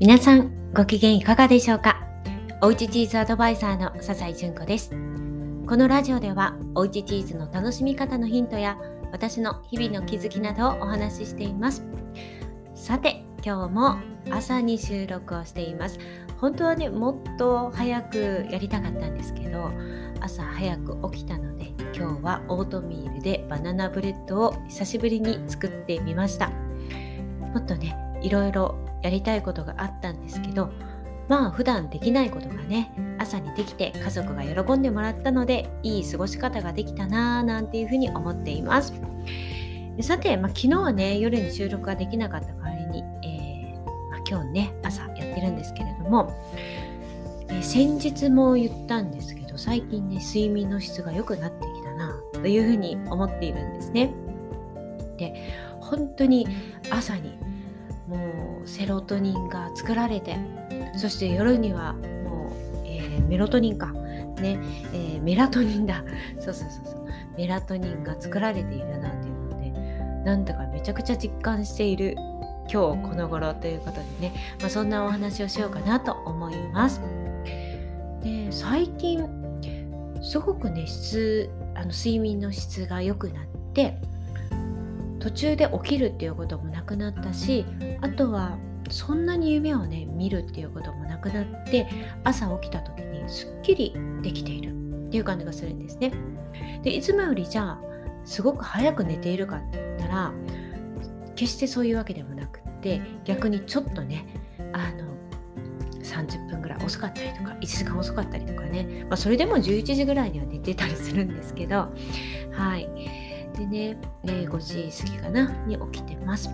皆さんご機嫌いかがでしょうか？おうちチーズアドバイザーの笹井純子です。このラジオではおうちチーズの楽しみ方のヒントや私の日々の気づきなどをお話ししています。さて今日も朝に収録をしています。本当はねもっと早くやりたかったんですけど朝早く起きたので今日はオートミールでバナナブレッドを久しぶりに作ってみました。もっとねいろいろやりたいことがあったんですけどまあ普段できないことがね朝にできて家族が喜んでもらったのでいい過ごし方ができたなぁなんていうふうに思っています。さて、まあ、昨日はね夜に収録ができなかった代わりに、えーまあ、今日ね朝やってるんですけれども、えー、先日も言ったんですけど最近ね睡眠の質が良くなってきたなというふうに思っているんですね。で本当に朝にセロトニンが作られてそして夜にはもう、えー、メロトニンか。ね、えー、メラトニンだ。そうそうそうそう。メラトニンが作られているなっていうのでなんだかめちゃくちゃ実感している今日この頃ということでね、まあ、そんなお話をしようかなと思います。で最近すごくね質あの睡眠の質が良くなって途中で起きるっていうこともなくなったしあとはそんなに夢をね見るっていうこともなくなって朝起きた時にすっきりできている。っていう感じがするんですね。でいつもよりじゃあすごく早く寝ているかって言ったら決してそういうわけでもなくって逆にちょっとねあの30分ぐらい遅かったりとか1時間遅かったりとかね、まあ、それでも11時ぐらいには寝てたりするんですけどはい。ね、えー、5時過ぎかなに起きてます。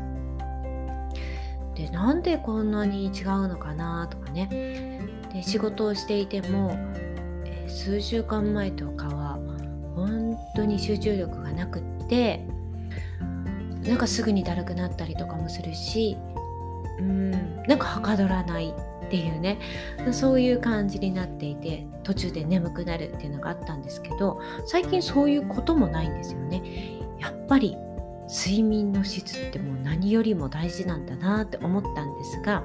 でなんでこんなに違うのかなとかねで仕事をしていても、えー、数週間前とかは本当に集中力がなくってなんかすぐにだるくなったりとかもするしうんなんかはかどらないっていうねそういう感じになっていて途中で眠くなるっていうのがあったんですけど最近そういうこともないんですよね。やっぱり睡眠の質ってもう何よりも大事なんだなって思ったんですが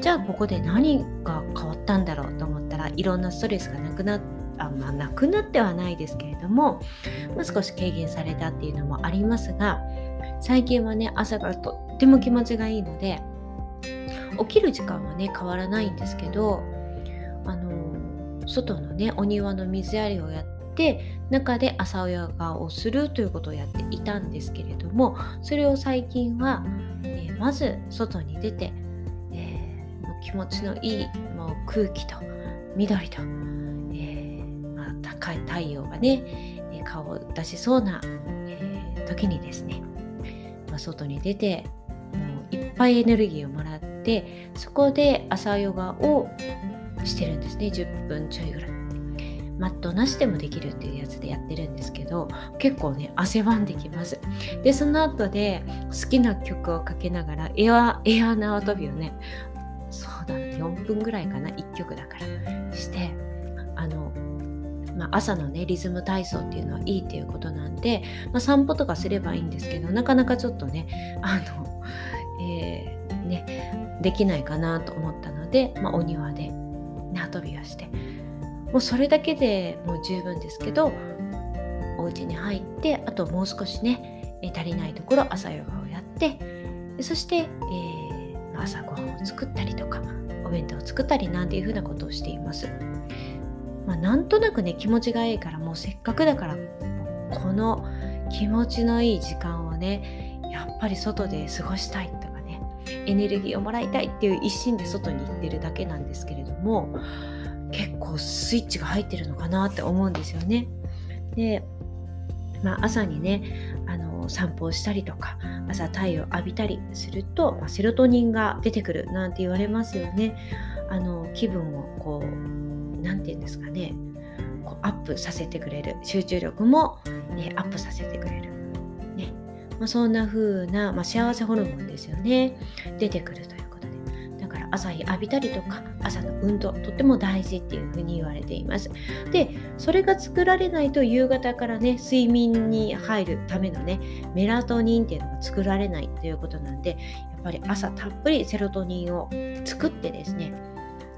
じゃあここで何が変わったんだろうと思ったらいろんなストレスがなくなっあまあ、なくなってはないですけれども、まあ、少し軽減されたっていうのもありますが最近はね朝がとっても気持ちがいいので起きる時間はね変わらないんですけどあの外のねお庭の水やりをやって中で朝親がをするということをやっていたんですけれどもそれを最近は、えー、まず外に出て、えー、もう気持ちのいいもう空気と緑と、えー、まあ、高い太陽がね顔を出しそうな、え時にですね、まあ、外に出てもういっぱいエネルギーをもらってそこで朝ヨガをしてるんですね。10分ちょいぐらい。マットなしでもできるっていうやつでやってるんですけど結構ね汗ばんできます。でその後で好きな曲をかけながらエアエア縄跳びをねそうだね4分ぐらいかな。1曲だから。してあのまあ、朝のねリズム体操っていうのはいいっていうことなんで、まあ、散歩とかすればいいんですけどなかなかちょっとねあの、えー、ねできないかなと思ったので、まあ、お庭で縄跳びをしてもうそれだけでもう十分ですけどお家に入ってあともう少しね足りないところ朝ヨガをやってそして、えー、朝ごはんを作ったりとかお弁当を作ったりなんていうふうなことをしています。まあ、なんとなくね気持ちがいいからもうせっかくだからこの気持ちのいい時間をねやっぱり外で過ごしたいエネルギーをもらいたいっていう一心で外に行ってるだけなんですけれども結構スイッチが入ってるのかなって思うんですよね。で、まあ、朝にねあの散歩をしたりとか朝太陽浴びたりすると、まあ、セロトニンが出てくるなんて言われますよね。あの気分をこう何て言うんですかねこうアップさせてくれる集中力も、ね、アップさせてくれる。まあ、そんな風な、まあ、幸せホルモンですよね。出てくるということで。だから朝日浴びたりとか朝の運動とっても大事っていうふうに言われています。でそれが作られないと夕方からね睡眠に入るためのねメラトニンっていうのが作られないということなんでやっぱり朝たっぷりセロトニンを作ってですね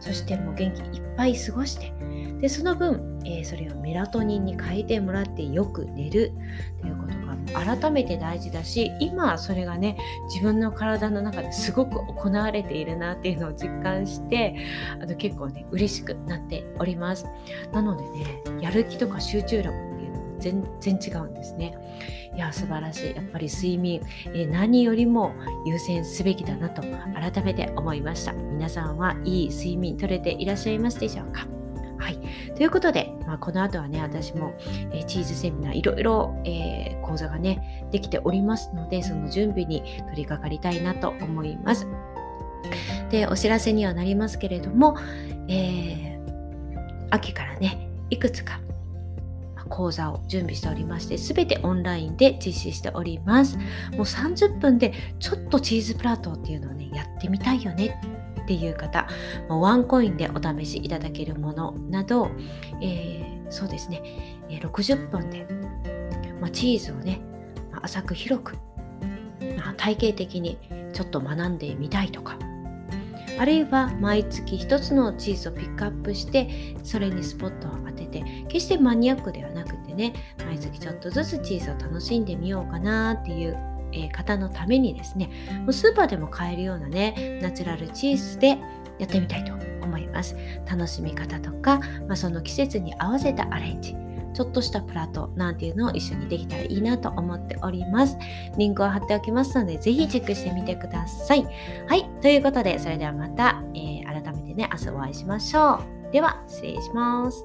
そしてもう元気いっぱい過ごしてでその分、えー、それをメラトニンに変えてもらってよく寝るということ改めて大事だし今それがね自分の体の中ですごく行われているなっていうのを実感してあの結構ね嬉しくなっております。なのでねやる気とか集中力っていうのも全然違うんですね。いや素晴らしい。やっぱり睡眠、え、何よりも優先すべきだなと改めて思いました。皆さんはいい睡眠取れていらっしゃいますでしょうか？ということで、まあ、この後はね、私も、え、チーズセミナーいろいろ、えー、講座がね、できておりますので、その準備に取り掛かりたいなと思います。で、お知らせにはなりますけれども、えー、秋からね、いくつか講座を準備しておりまして、すべてオンラインで実施しております。もう30分でちょっとチーズプラートっていうのをね、やってみたいよねっていう方、ワンコインでお試しいただけるものなど、えー、そうですね、60分で、まあ、チーズをね、浅く広く、まあ、体系的にちょっと学んでみたいとか、あるいは毎月一つのチーズをピックアップしてそれにスポットを当てて決してマニアックではなくてね毎月ちょっとずつチーズを楽しんでみようかなっていうえー、方のためにですねもうスーパーでも買えるようなねナチュラルチーズでやってみたいと思います楽しみ方とか、まあ、その季節に合わせたアレンジちょっとしたプラートなんていうのを一緒にできたらいいなと思っております。リンクを貼っておきますので、ぜひチェックしてみてください。はい。ということで、それではまた、えー、改めてね、明日お会いしましょう。では、失礼します。